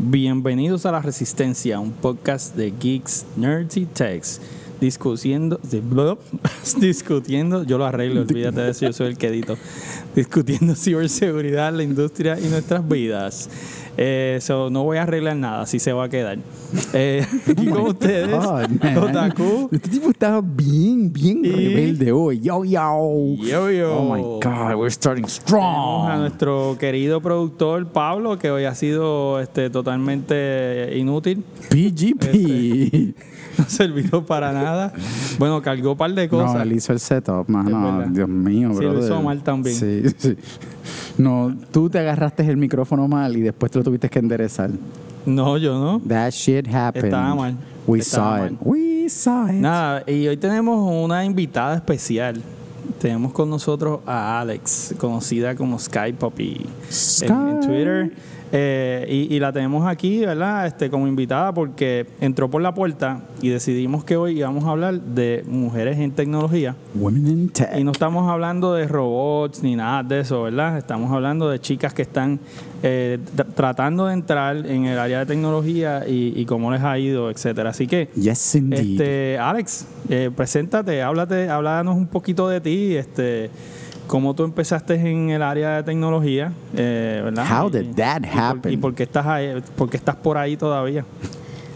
Bienvenidos a La Resistencia, un podcast de geeks, nerds y techs. Discutiendo, de- discutiendo, yo lo arreglo, olvídate de eso, yo soy el que. Discutiendo ciberseguridad, la industria y nuestras vidas. Eh, so, no voy a arreglar nada, así se va a quedar. Eh, con ustedes, God, man. Otaku. Este tipo estaba bien, bien Y- rebelde hoy. Yo, yo. Yo, yo. Oh my God, we're starting Tenemos a strong. nuestro querido productor Pablo, que hoy ha sido este, totalmente inútil. PGP. no ha servido para nada. Bueno, cargó un par de cosas. No, él hizo el setup, mano. Dios mío, Sí, lo bro. hizo mal también. Sí, sí. No, tú te agarraste el micrófono mal y después te lo tuviste que enderezar. No, yo no. That shit happened. Estaba mal. We Estaba saw mal. it. We saw it. Nada, y hoy tenemos una invitada especial. Tenemos con nosotros a Alex, conocida como Sky Poppy en, en Sky. Twitter. Eh, y, y la tenemos aquí, ¿verdad? Este, como invitada porque entró por la puerta y decidimos que hoy íbamos a hablar de mujeres en tecnología. Women in tech. Y no estamos hablando de robots ni nada de eso, ¿verdad? Estamos hablando de chicas que están eh, tr- tratando de entrar en el área de tecnología y, y cómo les ha ido, etcétera. Así que, Yes, este, Alex, eh, preséntate, háblate, háblanos un poquito de ti, este, cómo tú empezaste en el área de tecnología, eh, ¿verdad? How Y- did that y por- happen? Y por qué estás ahí, por qué estás por ahí todavía.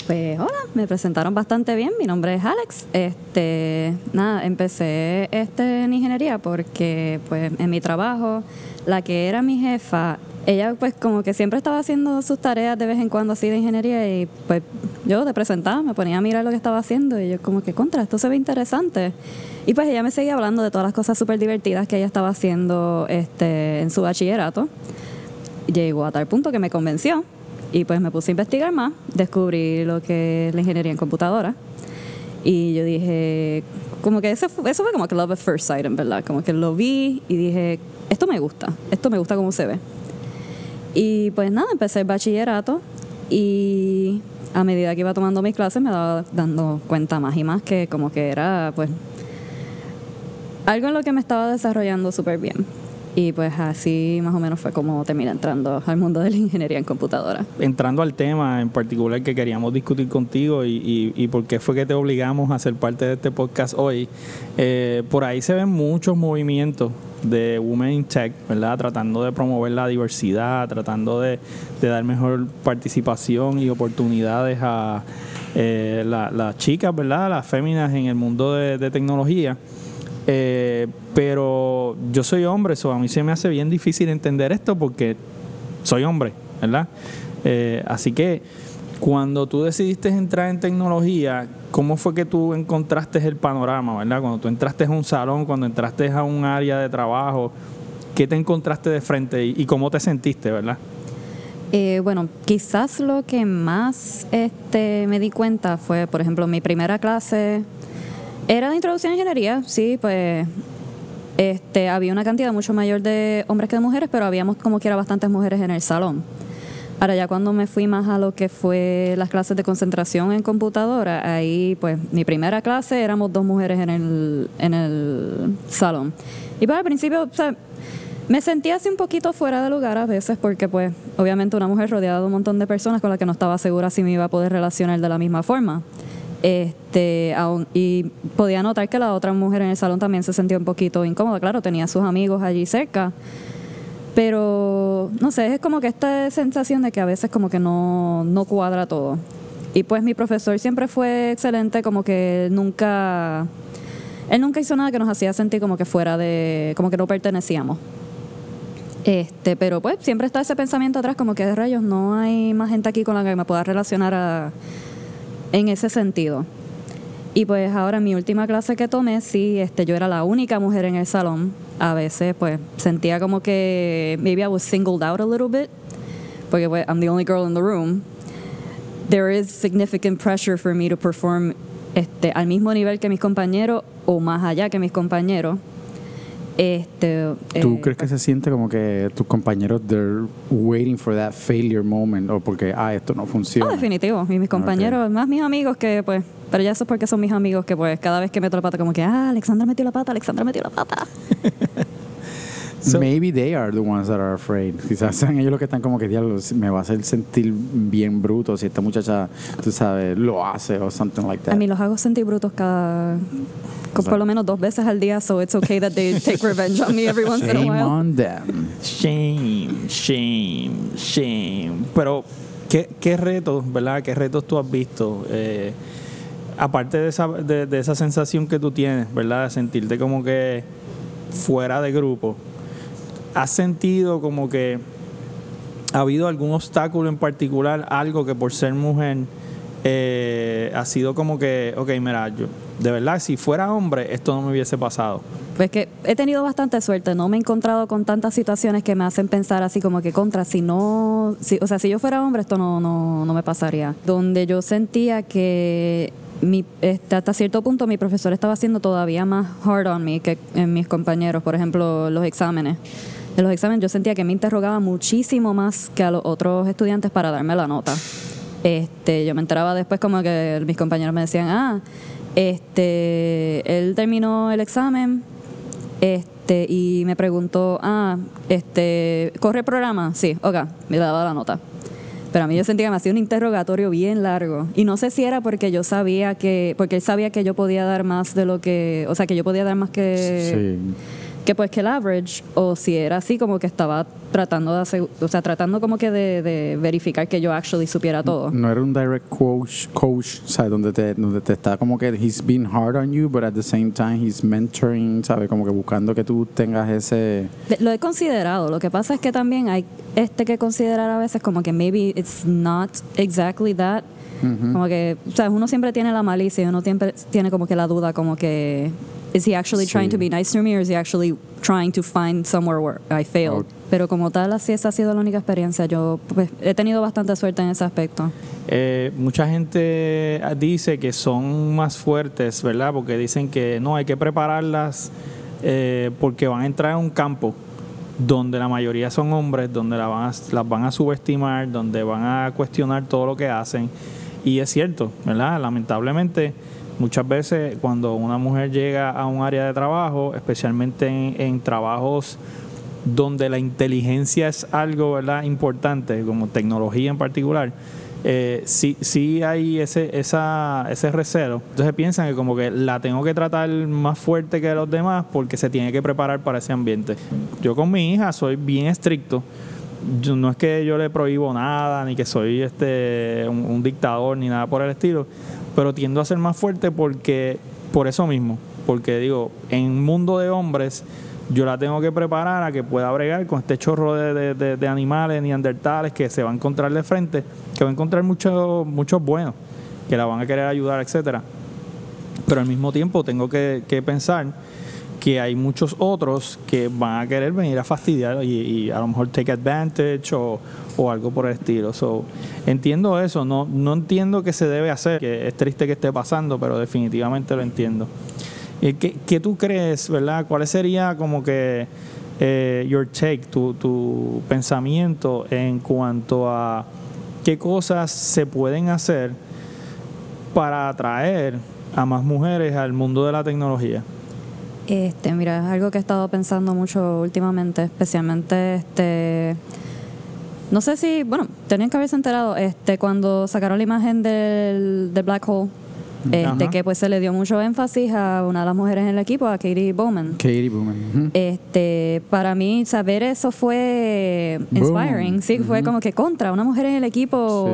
Pues hola, me presentaron bastante bien. Mi nombre es Alex. Este, nada, empecé este en ingeniería porque pues en mi trabajo la que era mi jefa, ella pues como que siempre estaba haciendo sus tareas de vez en cuando así de ingeniería y pues yo te presentaba, me ponía a mirar lo que estaba haciendo y yo como que contra, esto se ve interesante. Y pues ella me seguía hablando de todas las cosas súper divertidas que ella estaba haciendo este, en su bachillerato llegó a tal punto que me convenció y pues me puse a investigar más, descubrí lo que es la ingeniería en computadora y yo dije, como que eso fue, eso fue como que love at first sight, en verdad, como que lo vi y dije, esto me gusta, esto me gusta cómo se ve. Y pues nada, empecé el bachillerato y a medida que iba tomando mis clases me daba dando cuenta más y más que como que era pues algo en lo que me estaba desarrollando súper bien. Y pues así más o menos fue como terminé entrando al mundo de la ingeniería en computadora. entrando al tema en particular que queríamos discutir contigo y, y- y por qué fue que te obligamos a ser parte de este podcast hoy, eh, por ahí se ven muchos movimientos de Women in Tech, ¿verdad? Tratando de promover la diversidad, tratando de, de dar mejor participación y oportunidades a eh, la- las chicas, ¿verdad? Las féminas en el mundo de, de tecnología. Eh, pero yo soy hombre, eso a mí se me hace bien difícil entender esto porque soy hombre, ¿verdad? Eh, así que cuando tú decidiste entrar en tecnología, ¿cómo fue que tú encontraste el panorama, ¿verdad? Cuando tú entraste a un salón, cuando entraste a un área de trabajo, ¿qué te encontraste de frente y, cómo te sentiste, ¿verdad? Eh, bueno, quizás lo que más este, me di cuenta fue, por ejemplo, mi primera clase era de introducción a ingeniería, sí, pues este, había una cantidad mucho mayor de hombres que de mujeres, pero habíamos como quiera bastantes mujeres en el salón. Ahora ya cuando me fui más a lo que fue las clases de concentración en computadora, ahí pues mi primera clase éramos dos mujeres en el, en el salón. Y pues al principio, o sea, me sentía así un poquito fuera de lugar a veces porque pues obviamente una mujer rodeada de un montón de personas con las que no estaba segura si me iba a poder relacionar de la misma forma. Este, aún- y podía notar que la otra mujer en el salón también se sentía un poquito incómoda. Claro, tenía sus amigos allí cerca, pero no sé, es como que esta sensación de que a veces como que no, no cuadra todo. Y pues mi profesor siempre fue excelente, como que nunca, él nunca hizo nada que nos hacía sentir como que fuera de, como que no pertenecíamos. Este, pero pues siempre está ese pensamiento atrás como que de rayos no hay más gente aquí con la que me pueda relacionar en ese sentido. Y pues ahora en mi última clase que tomé, sí, este, yo era la única mujer en el salón. A veces pues sentía como que maybe I was singled out a little bit, porque pues, I'm the only girl in the room. There is significant pressure for me to perform este, al mismo nivel que mis compañeros o más allá que mis compañeros. Este, ¿Tú eh, crees que se siente como que tus compañeros they're waiting for that failure moment o porque ah esto no funciona? definitivo. Y mis compañeros, más mis amigos que pues, pero ya eso es porque son mis amigos que pues cada vez que meto la pata como que, ah, Alexandra metió la pata, Alexandra metió la pata. So- Maybe they are the ones that are afraid. Quizás sean ellos los que están como que, diablo, me va a hacer sentir bien bruto si esta muchacha, tú sabes, lo hace o something like that. A mí los hago sentir brutos cada. por lo menos dos veces al día, so it's okay that they take revenge on me every once in a Shame while. on them. Shame, shame, shame. Pero, ¿qué, qué retos, verdad? ¿Qué retos tú has visto? Eh, aparte de esa, de, esa sensación que tú tienes, ¿verdad? De sentirte como que fuera de grupo. ¿Has sentido como que ha habido algún obstáculo en particular, algo que por ser mujer eh, ha sido como que, ok, mira, yo, de verdad, si fuera hombre, esto no me hubiese pasado? Pues que he tenido bastante suerte, no me he encontrado con tantas situaciones que me hacen pensar así como que contra, si no, si, o sea, si yo fuera hombre esto no, no, no me pasaría. Donde yo sentía que mi, este, hasta cierto punto mi profesor estaba haciendo todavía más hard on me que en mis compañeros, por ejemplo, los exámenes. En los exámenes yo sentía que me interrogaba muchísimo más que a los otros estudiantes para darme la nota. Este, yo me enteraba después como que mis compañeros me decían, ah, este, él terminó el examen, este, y me preguntó, ah, este, ¿corre el programa? Sí, ok, me daba la nota. Pero a mí yo sentía que me hacía un interrogatorio bien largo. Y no sé si era porque yo sabía que, porque él sabía que yo podía dar más de lo que, o sea, que yo podía dar más que, Sí. Que pues que el average, o si era así como que estaba tratando de hacer, o sea, tratando como que de, de verificar que yo actually supiera todo. No era un direct coach, coach, ¿sabes? Donde te, donde te está como que he's being hard on you, but at the same time he's mentoring, ¿sabes? Como que buscando que tú tengas ese... Lo he considerado. Lo que pasa es que también hay este que considerar a veces como que maybe it's not exactly that. Como que, o sea, uno siempre tiene la malicia, uno siempre tiene como que la duda, como que is he actually trying to be nice to me or is he actually trying to find somewhere where I failed? Pero como tal, así esa ha sido la única experiencia. Yo pues, he tenido bastante suerte en ese aspecto. Eh, mucha gente dice que son más fuertes, ¿verdad? Porque dicen que no, hay que prepararlas eh, porque van a entrar a un campo donde la mayoría son hombres, donde la van a- las van a subestimar, donde van a cuestionar todo lo que hacen. Y es cierto, ¿verdad? Lamentablemente, muchas veces cuando una mujer llega a un área de trabajo, especialmente en, trabajos donde la inteligencia es algo importante, como tecnología en particular, eh, sí, sí hay ese, esa, ese recelo. Entonces piensan que como que la tengo que tratar más fuerte que los demás porque se tiene que preparar para ese ambiente. Yo con mi hija soy bien estricto. Yo- no es que yo le prohíbo nada, ni que soy este un, dictador, ni nada por el estilo, pero tiendo a ser más fuerte porque, por eso mismo, porque digo, en un mundo de hombres, yo la tengo que preparar a que pueda bregar con este chorro de, de- de- de animales neandertales que se va a encontrar de frente, que va a encontrar muchos muchos buenos, que la van a querer ayudar, etcétera. Pero al mismo tiempo tengo que pensar que hay muchos otros que van a querer venir a fastidiar y, a lo mejor take advantage o, o algo por el estilo. So, entiendo eso, no, no entiendo que se debe hacer, que es triste que esté pasando, pero definitivamente lo entiendo. Eh, ¿Qué, qué tú crees, verdad? ¿Cuál sería como que eh, your take, tu, tu pensamiento en cuanto a qué cosas se pueden hacer para atraer a más mujeres al mundo de la tecnología? Este, mira, es algo que he estado pensando mucho últimamente, especialmente este no sé si, bueno, tenían que haberse enterado este cuando sacaron la imagen del, del black hole. Este, Ajá. que pues se le dio mucho énfasis a una de las mujeres en el equipo, a Katie Bowman. Katie Bowman. Este, para mí saber eso fue inspiring, Boom. sí, fue como que contra una mujer en el equipo.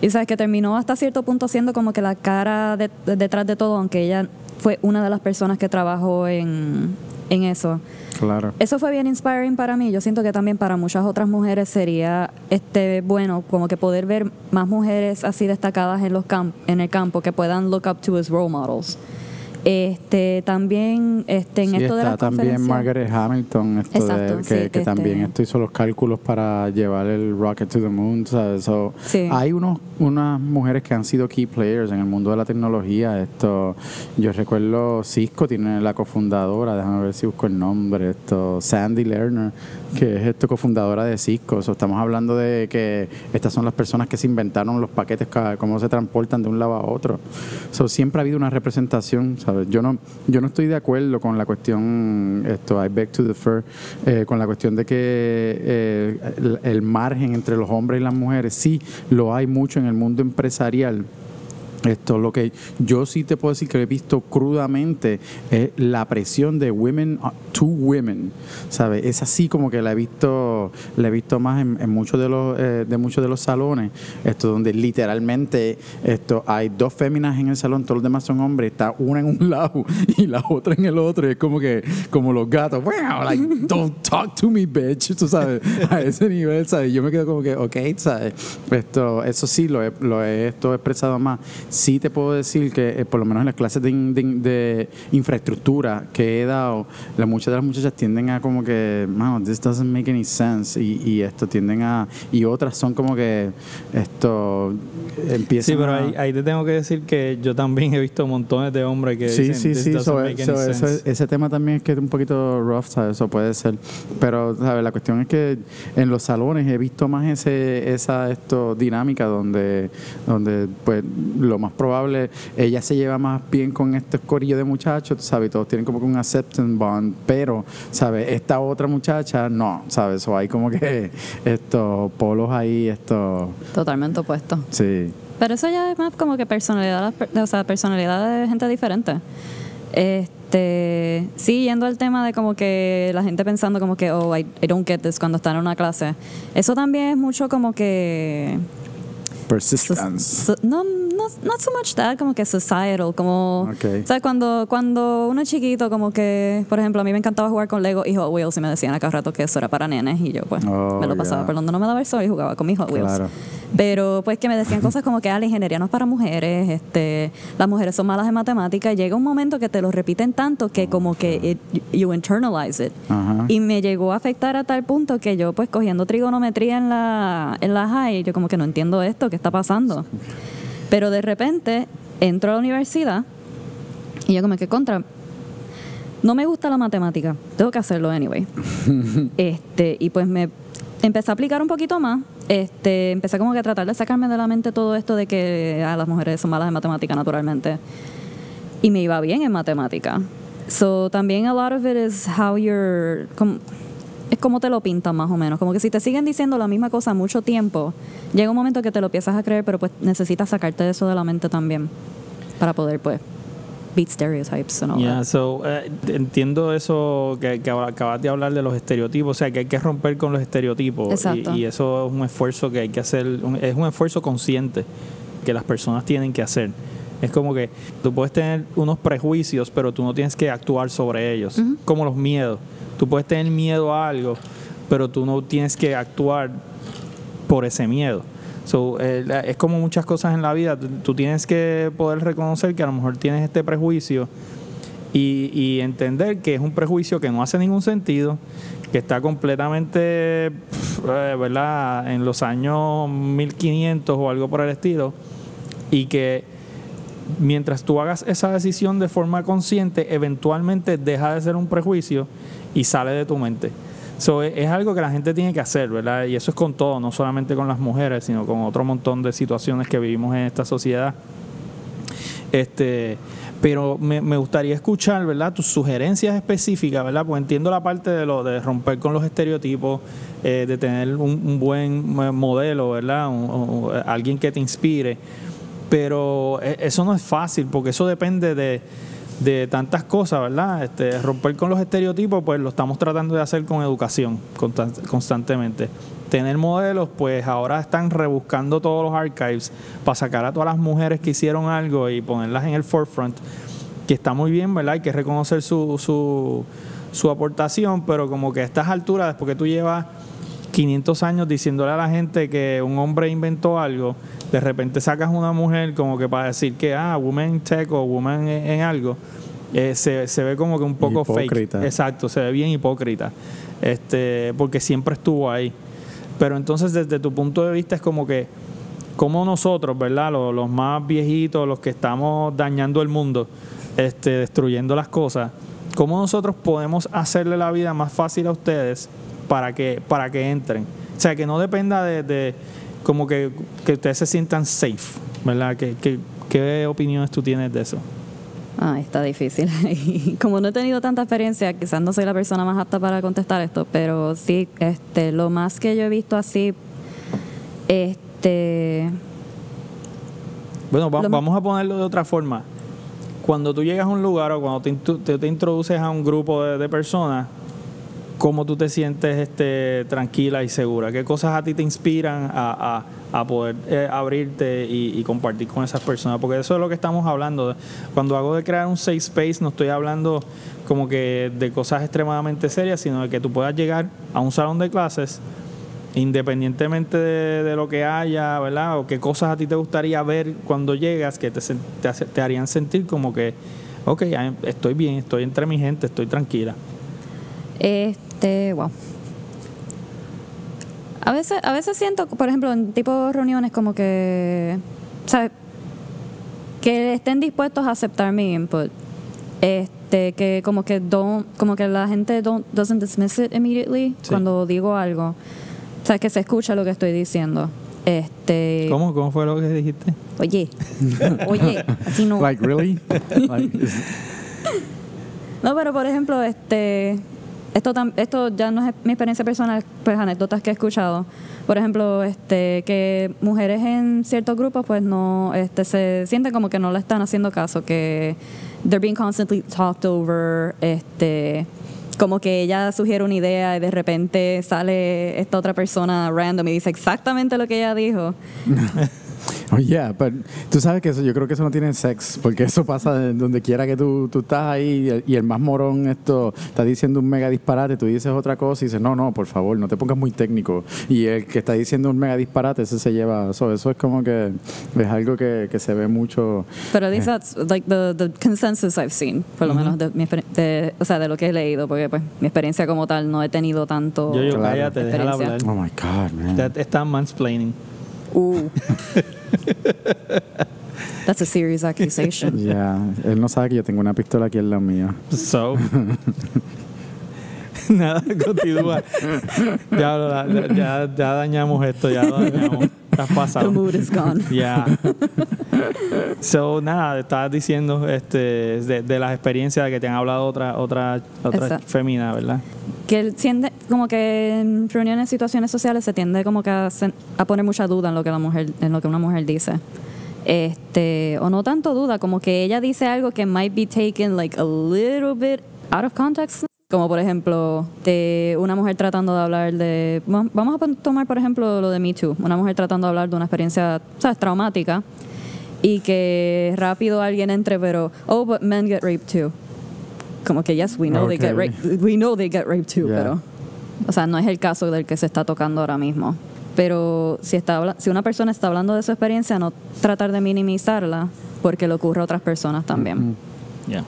Sí. Y sabes que terminó hasta cierto punto siendo como que la cara de- de- detrás de todo, aunque ella fue una de las personas que trabajó en, en eso. Claro. Eso fue bien inspiring para mí. Yo siento que también para muchas otras mujeres sería este bueno como que poder ver más mujeres así destacadas en los camp en el campo que puedan look up to as role models. Este también este en Sí, esto de está las también Margaret Hamilton, esto Exacto, de, sí, que, también este- esto hizo los cálculos para llevar el rocket to the moon. ¿sabes? So, Sí. Hay unos, unas mujeres que han sido key players en el mundo de la tecnología. Esto, yo recuerdo Cisco tiene la cofundadora, déjame ver si busco el nombre, esto Sandy Lerner, que es esto cofundadora de Cisco. So, estamos hablando de que estas son las personas que se inventaron los paquetes, cómo se transportan de un lado a otro. So, siempre ha habido una representación, ¿sabes? Yo no, yo no estoy de acuerdo con la cuestión, esto, I beg to defer, eh, con la cuestión de que eh, el margen entre los hombres y las mujeres, sí, lo hay mucho en el mundo empresarial esto, lo que yo sí te puedo decir que he visto crudamente es la presión de women to women, ¿sabes? Es así como que la he visto, la he visto más en, muchos de los eh, de muchos de los salones, esto donde literalmente esto hay dos féminas en el salón, todos los demás son hombres, está una en un lado y la otra en el otro, y es como que como los gatos, wow, like don't talk to me, bitch, tú sabes, a ese nivel, ¿sabes? Yo me quedo como que, ok, ¿sabes? Esto, eso sí lo he, lo he esto expresado más sí te puedo decir que, eh, por lo menos en las clases de, in- de- de infraestructura que he dado, la, muchas de las muchachas tienden a como que, mano, this doesn't make any sense. Y, y esto tienden a. Y otras son como que esto empiezan Sí, pero a- ahí, ahí te tengo que decir que yo también he visto montones de hombres que Sí, dicen, sí, "This sí, so- make any so- eso- sense". ese tema también es que es un poquito rough, ¿sabes? Eso puede ser. Pero, ¿sabes? La cuestión es que en los salones he visto más ese, esa esto, dinámica donde, donde, pues, lo más probable, ella se lleva más bien con este corillo de muchachos, ¿sabes? Todos tienen como que un acceptance bond, pero, ¿sabes? Esta otra muchacha, no, ¿sabes? O hay como que estos polos ahí, esto, Totalmente opuesto. sí. Pero eso ya es más como que personalidad, o sea, personalidad de gente diferente. Este, sí, yendo al tema de como que la gente pensando como que, oh, I, I don't get this cuando están en una clase. Eso también es mucho como que... Persistence. so- no, no, not so much that, como que societal, como... Ok. ¿Sabes? Cuando, cuando uno es chiquito, como que, por ejemplo, a mí me encantaba jugar con Lego y Hot Wheels y me decían a cada rato que eso era para nenes y yo pues Oh, me lo pasaba yeah. por donde no me daba el sol y jugaba con mis Hot Wheels. Claro. Pero pues que me decían cosas como que ah, la ingeniería no es para mujeres, este, las mujeres son malas en matemáticas llega un momento que te lo repiten tanto que como que it- you internalize it. Ajá. Y me llegó a afectar a tal punto que yo pues cogiendo trigonometría en la, en la high, yo como que no entiendo esto, ¿qué está pasando? Pero de repente entro a la universidad y yo como que contra, no me gusta la matemática, tengo que hacerlo anyway. este, y pues me empecé a aplicar un poquito más. Este, empecé como que a tratar de sacarme de la mente todo esto de que ah, las mujeres son malas en matemática naturalmente. Y me iba bien en matemática. So también a lot of it is how you're como- es como te lo pintan más o menos, como que si te siguen diciendo la misma cosa mucho tiempo, llega un momento que te lo empiezas a creer, pero pues necesitas sacarte eso de la mente también para poder pues beat stereotypes and all Yeah, that. so, eh, entiendo eso que, que acabas de hablar de los estereotipos, o sea, que hay que romper con los estereotipos. Exacto. Y, y eso es un esfuerzo que hay que hacer, un- es un esfuerzo consciente que las personas tienen que hacer. Es como que tú puedes tener unos prejuicios, pero tú no tienes que actuar sobre ellos, como los miedos. Tú puedes tener miedo a algo, pero tú no tienes que actuar por ese miedo. So, eh, es como muchas cosas en la vida, tú, tú tienes que poder reconocer que a lo mejor tienes este prejuicio y, y entender que es un prejuicio que no hace ningún sentido, que está completamente, eh, ¿verdad?, en los años 1500 o algo por el estilo, y que mientras tú hagas esa decisión de forma consciente, eventualmente deja de ser un prejuicio y sale de tu mente. So, es es algo que la gente tiene que hacer, ¿verdad? Y eso es con todo, no solamente con las mujeres, sino con otro montón de situaciones que vivimos en esta sociedad. Este, pero me, gustaría escuchar, ¿verdad? Tus sugerencias específicas, ¿verdad? Pues entiendo la parte de lo de romper con los estereotipos, eh, de tener un, buen eh, modelo, ¿verdad? Un- alguien que te inspire. Pero eh, eso no es fácil, porque eso depende de, de tantas cosas, ¿verdad? Este, romper con los estereotipos, pues lo estamos tratando de hacer con educación constan- constantemente. Tener modelos, pues ahora están rebuscando todos los archives para sacar a todas las mujeres que hicieron algo y ponerlas en el forefront, que está muy bien, ¿verdad? Hay que reconocer su, su, su aportación, pero como que a estas alturas, después que tú llevas 500 años diciéndole a la gente que un hombre inventó algo, de repente sacas una mujer como que para decir que, ah, woman tech o woman en, en algo, eh, se, se ve como que un poco Hipócrita. fake. Exacto, se ve bien hipócrita, este, porque siempre estuvo ahí. Pero entonces desde tu punto de vista es como que, como nosotros, ¿verdad? Los, los más viejitos, los que estamos dañando el mundo, este, destruyendo las cosas, ¿cómo nosotros podemos hacerle la vida más fácil a ustedes para que, para que entren? O sea, que no dependa de, de como que, que ustedes se sientan safe, ¿verdad? ¿Qué, qué, qué opiniones tú tienes de eso? Ay, está difícil. Y como no he tenido tanta experiencia, quizás no soy la persona más apta para contestar esto, pero sí, este, lo más que yo he visto así, este, Bueno, va- vamos a ponerlo de otra forma. Cuando tú llegas a un lugar o cuando te, te, te introduces a un grupo de, de personas, ¿cómo tú te sientes este, tranquila y segura? ¿Qué cosas a ti te inspiran a, a- a poder eh, abrirte y, compartir con esas personas? Porque eso es lo que estamos hablando. Cuando hago de crear un safe space, no estoy hablando como que de cosas extremadamente serias, sino de que tú puedas llegar a un salón de clases independientemente de, lo que haya, ¿verdad? O qué cosas a ti te gustaría ver cuando llegas que te, te, te harían sentir como que, ok, estoy bien, estoy entre mi gente, estoy tranquila. Este, wow. A veces, a veces siento, por ejemplo, en tipo de reuniones como que, ¿sabes? Que estén dispuestos a aceptar mi input. Este, que como que don't, como que la gente don't, doesn't dismiss it immediately Sí. cuando digo algo. O sea, que se escucha lo que estoy diciendo. Este, ¿Cómo? ¿Cómo fue lo que dijiste? Oye, oye, así no. Like, really? Like, is- No, pero por ejemplo, este, esto, esto ya no es mi experiencia personal, pues anécdotas que he escuchado. Por ejemplo, este, que mujeres en ciertos grupos, pues no, este, se sienten como que no le están haciendo caso, que they're being constantly talked over, este, como que ella sugiere una idea y de repente sale esta otra persona random y dice exactamente lo que ella dijo. Oh, yeah, pero tú sabes que eso, yo creo que eso no tiene sex, porque eso pasa de donde quiera que tú, tú estás ahí y el, y el más morón esto está diciendo un mega disparate, tú dices otra cosa y dices, no, no, por favor, no te pongas muy técnico. Y el que está diciendo un mega disparate, ese se lleva, eso, eso es como que es algo que, que se ve mucho. Pero at least that's like the, the consensus I've seen, por lo menos de, mi de- o sea, de lo que he leído, porque pues mi experiencia como tal no he tenido tanto. Yo, yo, Claro. cállate, déjala hablar. Oh my God, man. That- Está mansplaining. Uh. That's a serious accusation. Ya, él no sabe que yo tengo una pistola aquí en la mía. So. Nada, continúa. Ya, ya, ya, ya dañamos esto, ya lo dañamos. Estás The pasado. mood is gone. Ya. So, nada, estabas diciendo este, de, de las experiencias que te han hablado otra, otra, otra femina, ¿verdad? Que él siente como que en reuniones, situaciones sociales se tiende como que a, poner mucha duda en lo que la mujer, en lo que una mujer dice. Este, o no tanto duda, como que ella dice algo que might be taken like a little bit out of context. Como por ejemplo, de una mujer tratando de hablar de. va- Vamos a tomar, por ejemplo, lo de Me Too. Una mujer tratando de hablar de una experiencia, ¿sabes?, traumática. Y que rápido alguien entre, pero. Oh, but men get raped too. Como que, yes, we know they get raped. We know they get raped too, Yeah. pero. O sea, no es el caso del que se está tocando ahora mismo. Pero si, está, si una persona está hablando de su experiencia, no tratar de minimizarla porque le ocurre a otras personas también. Ya.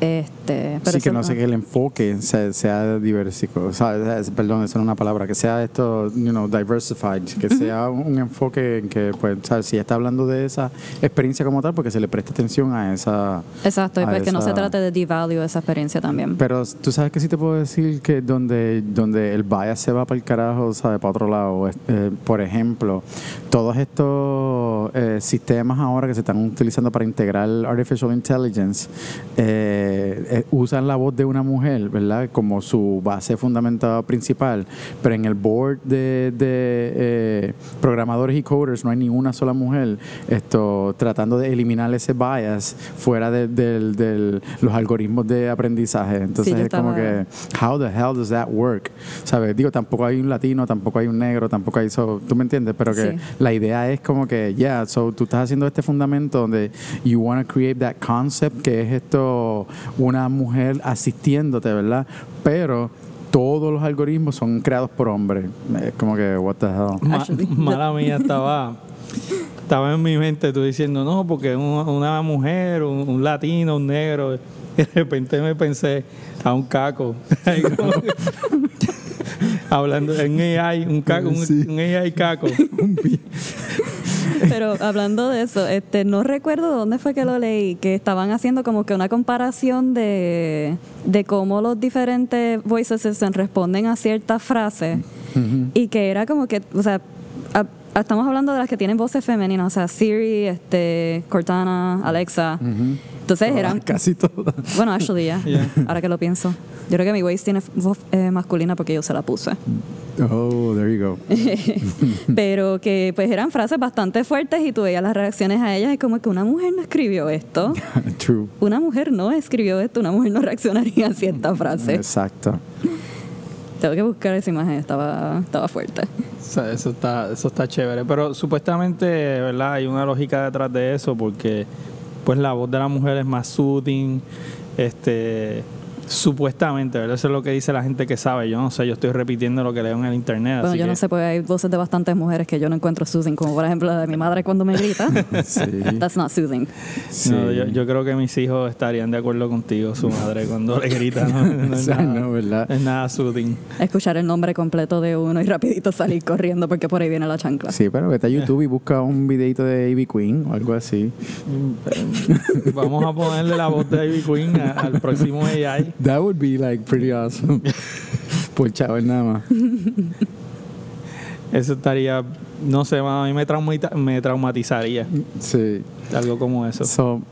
Este, pero sí, que no sé que el enfoque sea, sea diversico, o sea, es- perdón, eso no es una palabra, que sea esto, you know, diversified, que sea un, enfoque en que, pues, ¿sabes? si está hablando de esa experiencia como tal, porque se le preste atención a esa... Exacto, y pues que no se esa- trate de devalue esa experiencia también. Pero tú sabes que sí te puedo decir que donde, donde el bias se va para el carajo, ¿sabes? Para otro lado. eh, por ejemplo, todos estos eh, sistemas ahora que se están utilizando para integrar Artificial Intelligence eh, eh, usan la voz de una mujer, ¿verdad? Como su base fundamental principal. Pero en el board de, de, eh, programadores y coders no hay ni una sola mujer esto tratando de eliminar ese bias fuera de, del- del- los algoritmos de aprendizaje. Entonces yo es como que, how the hell does that work? ¿Sabes? Digo, tampoco hay un latino, tampoco hay un negro, tampoco hay... So, ¿Tú me entiendes? Pero que Sí. la idea es como que, yeah, so tú estás haciendo este fundamento donde you want to create that concept que es esto, una mujer asistiéndote, ¿verdad? Pero todos los algoritmos son creados por hombres. Es como que, what the hell? Ma- mala mía, estaba, estaba en mi mente tú diciendo, no, porque un- una mujer, un, un latino, un negro. Y de repente me pensé a un caco. Hablando en AI, un, caco, un, Sí. un AI caco. Pero hablando de eso, este, no recuerdo dónde fue que lo leí, que estaban haciendo como que una comparación de, de cómo los diferentes voice assistants responden a ciertas frases y que era como que, o sea, a- a- estamos hablando de las que tienen voces femeninas, o sea, Siri, este, Cortana, Alexa, Entonces eran, Casi todas. bueno, actually, ya, Yeah. ahora que lo pienso. Yo creo que mi waist tiene voz eh, masculina porque yo se la puse. Oh, there you go. Pero que pues eran frases bastante fuertes y tú veías las reacciones a ellas y como que una mujer no escribió esto. True. Una mujer no escribió esto, una mujer no reaccionaría a cierta frase. Exacto. Tengo que buscar esa imagen, estaba, estaba fuerte. O sea, eso está, eso está chévere. Pero supuestamente, ¿verdad? Hay una lógica detrás de eso porque pues la voz de la mujer es más soothing, este supuestamente, ¿verdad? Eso es lo que dice la gente que sabe. Yo no sé, yo estoy repitiendo lo que leo en el internet. Bueno, así yo que- no sé, porque hay voces de bastantes mujeres que yo no encuentro soothing, como por ejemplo la de mi madre cuando me grita. Sí. That's not soothing. Sí. No, yo, yo creo que mis hijos estarían de acuerdo contigo, su madre, cuando le grita. No, no O es, nada, no, ¿verdad? es nada soothing. Escuchar el nombre completo de uno y rapidito salir corriendo porque por ahí viene la chancla. Sí, pero vete a YouTube y busca un videito de Ivy Queen o algo así. Vamos a ponerle la voz de Ivy Queen a- al próximo AI. That would be like pretty awesome. Por chaval nada más. Eso estaría, no sé, a mí me, traumita- me traumatizaría Sí. algo como eso. So,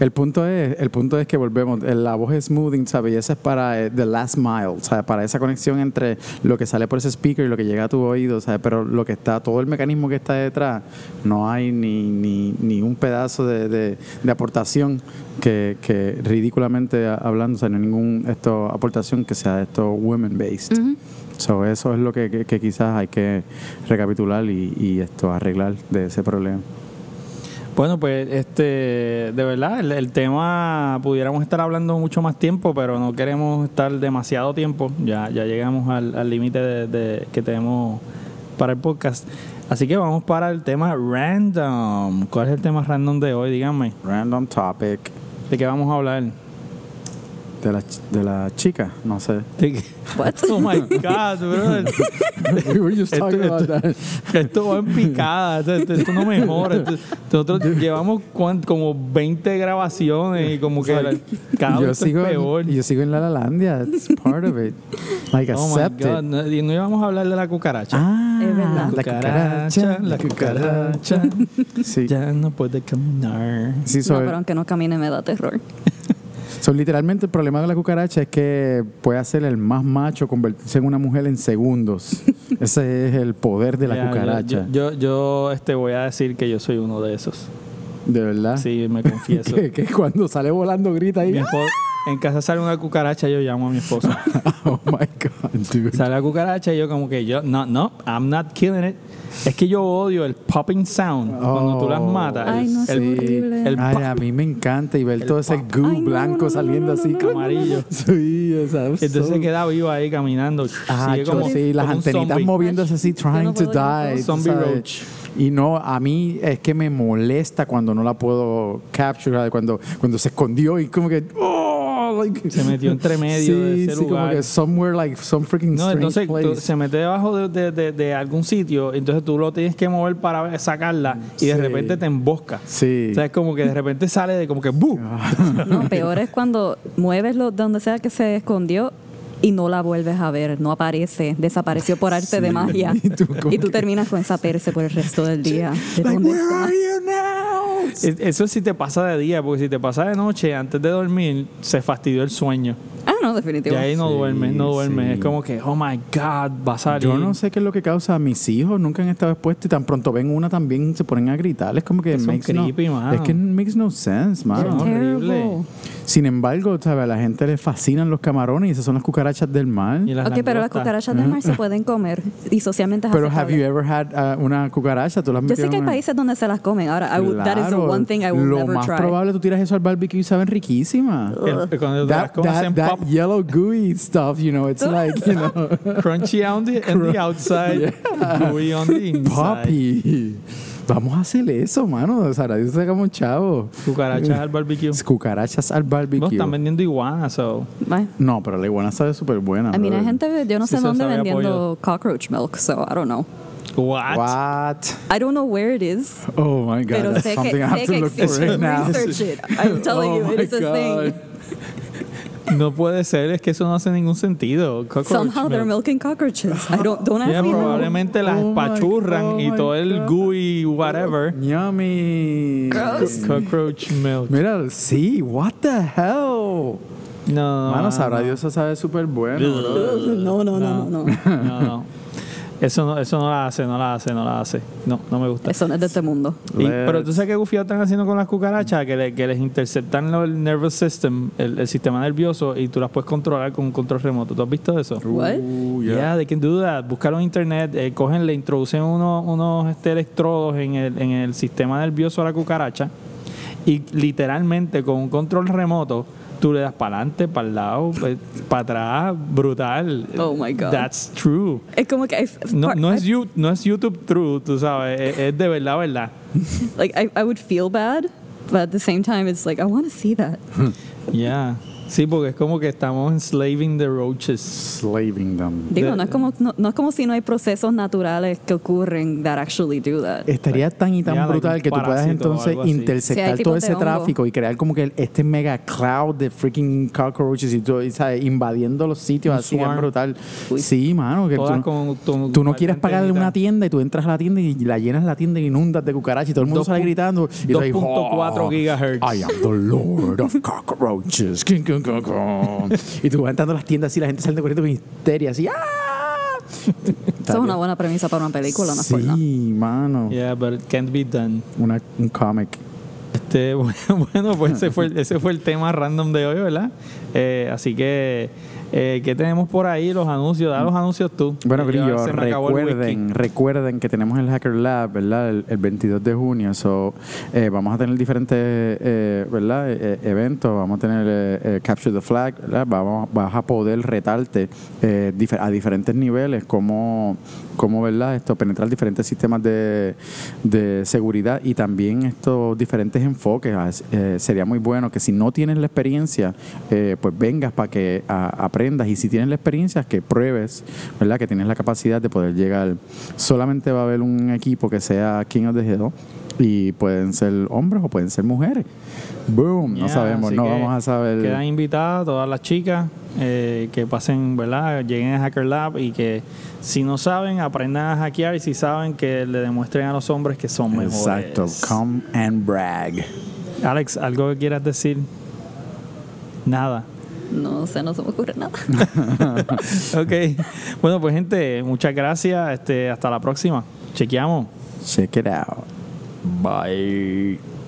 el punto es, el punto es que volvemos, eh, la voz es smoothing, ¿sabes? Y esa es para eh, the last mile, ¿sabes? Para esa conexión entre lo que sale por ese speaker y lo que llega a tu oído, ¿sabes? Pero lo que está, todo el mecanismo que está detrás, no hay ni, ni, ni un pedazo de, de- de aportación que, que ridículamente hablando, o sea, no hay ninguna esto, aportación que sea esto women based. So, eso es lo que, que- que quizás hay que recapitular y, y esto arreglar de ese problema. Bueno, pues este, de verdad, el, el tema pudiéramos estar hablando mucho más tiempo, pero no queremos estar demasiado tiempo. Ya, ya llegamos al al límite de, de- que tenemos para el podcast. Así que vamos para el tema random. ¿Cuál es el tema random de hoy? Díganme. Random topic. ¿De qué vamos a hablar? De la, ch- de la chica, no sé. What? Oh my God, brother. We were just Esto- talking about esto- that. Esto va en picada, esto, esto- esto no mejora. Esto- nosotros llevamos cuan- como 20 grabaciones y como que la- cada yo vez sigo, es peor. yo sigo en La Lalandia. It's part of it. Like, Oh my accept God, it. no, y no íbamos a hablar de la cucaracha. Ah, Es verdad. la cucaracha. la cucaracha. Sí. Ya no puede caminar. Sí, No, pero aunque no camine me da terror. So, literalmente el problema de la cucaracha es que puede hacer el más macho convertirse en una mujer en segundos. Ese es el poder de la cucaracha. Yo, yo, yo, este, voy a decir que yo soy uno de esos. de verdad. Sí, me confieso. que, que cuando sale volando grita ahí. Mi en casa sale una cucaracha, yo llamo a mi esposa. Oh my God, dude. Sale la cucaracha y yo como que yo, no, no, I'm not killing it. Es que yo odio el popping sound cuando tú las Oh. matas. Ay, no, el, el Ay, a mí me encanta y ver El todo ese pop. goo Ay, no, blanco no, no, saliendo no, así no, no, como- amarillo. Sí, o sea, Entonces so- se queda vivo ahí caminando. Ah, Sigue yo como, sí, las como un antenitas zombie. moviéndose así, trying to die. Zombie sabes. roach. Y no, a mí es que me molesta cuando no la puedo capture, cuando, cuando se escondió y como que. Oh, like- Se metió entre medio sí, de ese sí, como lugar. que somewhere like some freaking No, strange entonces place. se mete debajo de, de- de- de algún sitio, entonces tú lo tienes que mover para sacarla y de Sí. repente te embosca. Sí. O sea, es como que de repente sale de como que ¡bu! No, peor es cuando mueves lo donde sea que se escondió y no la vuelves a ver, no aparece, desapareció por arte de Sí. magia. Y tú como Y tú terminas con esa perse por el resto del día. ¿De Like, dónde where está? Es- Eso sí te pasa de día, porque si te pasa de noche, antes de dormir, se fastidió el sueño. Ah, no, Y definitivo. ahí no Sí, duermes, no duermes. sí. Es como que, oh my God, va a salir. Yo no sé qué es lo que causa a mis hijos, nunca han estado expuestos y tan pronto ven una también se ponen a gritar. Es como que, son makes no- creepy, mano. es que makes no sense, mano. No, horrible. Sin embargo, ¿sabes? a la gente le fascinan los camarones y esas son las cucarachas del mar. Y las Ok, pero las langostas. cucarachas del mar se pueden comer y socialmente es Pero have you ever had uh, una cucaracha? ¿Tú las Yo sé que hay países donde se las comen. Ahora, I would- that is the Claro, one thing I will Lo never más try. probable tú tiras eso al barbecue y saben riquísimas. El- cuando las That, comes that, pop- yellow gooey stuff, you know, it's like, you know, crunchy on the, on the outside, gooey on the inside. poppy. Vamos a hacer eso, mano. O sea, ahora sacamos chavo. Cucarachas al barbecue. Cucarachas al No, barbecue. están vendiendo iguanas, so. Bye. No, pero la iguana sabe súper buena. I mean, hay brother. gente, yo no Sí, sé dónde vendiendo cockroach milk, so I don't know. What? What? I don't know where it is, Oh my God. pero that's sé que, something I have sé to que look for right now. Research it. I'm telling Oh you, my it is a God. thing. No puede ser, es que eso no hace ningún sentido. Cockroach Somehow they're milk. milking cockroaches. I don't, don't ask Yeah, me how. probablemente las Oh oh y todo el gooey whatever. Yummy. Cockroach milk. Mira, sí, what the hell. No, Mano, no, sabrá no. Dios, eso sabe súper bueno. No, no, no, no, no. No, no. Eso no, eso no la hace, no la hace, no la hace. No, no me gusta. Eso no es de este mundo. Y- pero tú sabes qué gufiado están haciendo con las cucarachas, que, le- que les interceptan lo- el nervous system, el, el sistema nervioso, y tú las puedes controlar con un control remoto. ¿Tú has visto eso? What? Uh, Yeah, yeah. they can do that. Búscalo en internet, eh, cogen, le introducen unos, unos este, electrodos en el, en el sistema nervioso a la cucaracha y literalmente con un control remoto tú le das para adelante, para el lado, para atrás, brutal. Oh my God. That's true. Es como que I, No, no, es, you- no es YouTube true, tú sabes, es, es de verdad, verdad. like I, I would feel bad, but at the same time, it's like I want to see that. Yeah. Sí, porque es como que estamos enslaving the roaches. Slaving them. Digo, no es como no, no es como si no hay procesos naturales que ocurren that actually do that. Estaría tan y tan like brutal un que tú puedas entonces así. Sí, todo ese tráfico y crear como que este mega cloud de freaking cockroaches y todo, y, ¿sabes? invadiendo los sitios Un así swarm. brutal. Sí, mano, que tú, no- con- con- tú no quieres pagarle una tienda y tú entras a la tienda y la llenas la tienda y inundas de cucarachas y todo el mundo sale gritando. Y tú ahí, 2.4 "Oh, gigahertz". I am the lord of cockroaches. King, king. y tú vas entrando a las tiendas y la gente sale corriendo con histeria así. ¡ah! Eso es una buena premisa para una película, no. Sí, mano. Yeah, but it can't be done. Una, un cómic. Este, bueno, pues ese fue, el- ese fue el tema random de hoy, ¿verdad? Eh, así que, eh, ¿qué tenemos por ahí? Los anuncios, da los anuncios tú. Bueno, Grillo, recuerden, recuerden que tenemos el Hacker Lab, ¿verdad? El, el 22 de junio. So, eh, vamos a tener diferentes, eh, ¿verdad? Eh, eventos. Vamos a tener eh, eh, Capture the Flag, ¿verdad? Vamos, vas a poder retarte eh, difer- a diferentes niveles cómo, cómo, ¿verdad? Esto, penetrar diferentes sistemas de, de seguridad y también estos diferentes enfoques. Ah, eh, sería muy bueno que si no tienes la experiencia, eh, pues vengas para que a- aprendas y si tienes la experiencia, que pruebes, ¿verdad? Que tienes la capacidad de poder llegar. Solamente va a haber un equipo que sea King of the Hill y pueden ser hombres o pueden ser mujeres. Boom, no sabemos, no vamos a saber. Quedan invitadas todas las chicas eh, que pasen, ¿verdad? Lleguen a Hacker Lab y que si no saben, aprendan a hackear y si saben, que le demuestren a los hombres que son mejores. Exacto, come and brag. Alex, ¿algo que quieras decir? Nada. No sé, no se me ocurre nada. ok. Bueno, pues gente, muchas gracias. Este, hasta la próxima. Chequeamos. Check it out. Bye.